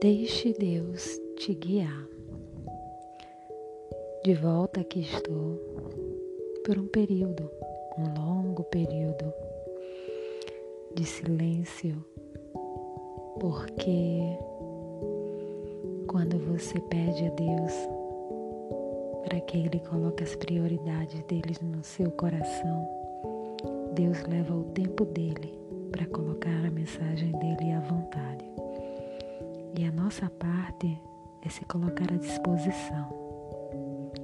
Deixe Deus te guiar. De volta aqui estou por um período, um longo período de silêncio, porque quando você pede a Deus para que Ele coloque as prioridades dele no seu coração, Deus leva o tempo dele para colocar a mensagem dele à vontade. E a nossa parte é se colocar à disposição,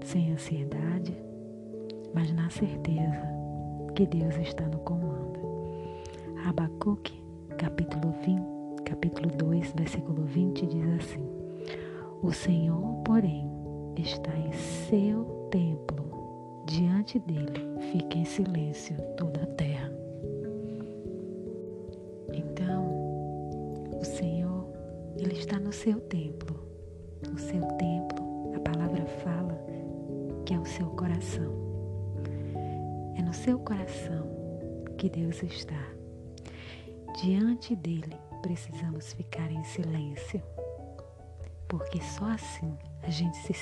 sem ansiedade, mas na certeza que Deus está no comando. Abacuque, capítulo 20, capítulo 2, versículo 20 diz assim: O Senhor, porém, está em seu templo, diante dele fica em silêncio toda a terra. Ele está no seu templo. O seu templo, a palavra fala que é o seu coração. É no seu coração que Deus está. Diante dele precisamos ficar em silêncio, porque só assim a gente se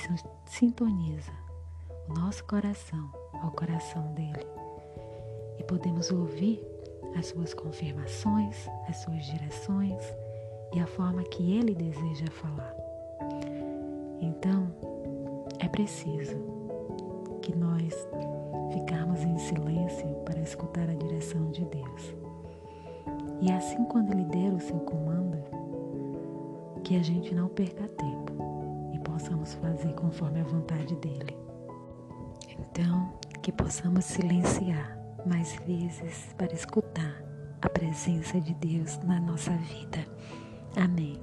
sintoniza o nosso coração ao coração dele e podemos ouvir as suas confirmações, as suas direções e a forma que Ele deseja falar. Então, é preciso que nós ficarmos em silêncio para escutar a direção de Deus. E assim, quando Ele der o seu comando, que a gente não perca tempo e possamos fazer conforme a vontade dEle. Então, que possamos silenciar mais vezes para escutar a presença de Deus na nossa vida. Amém.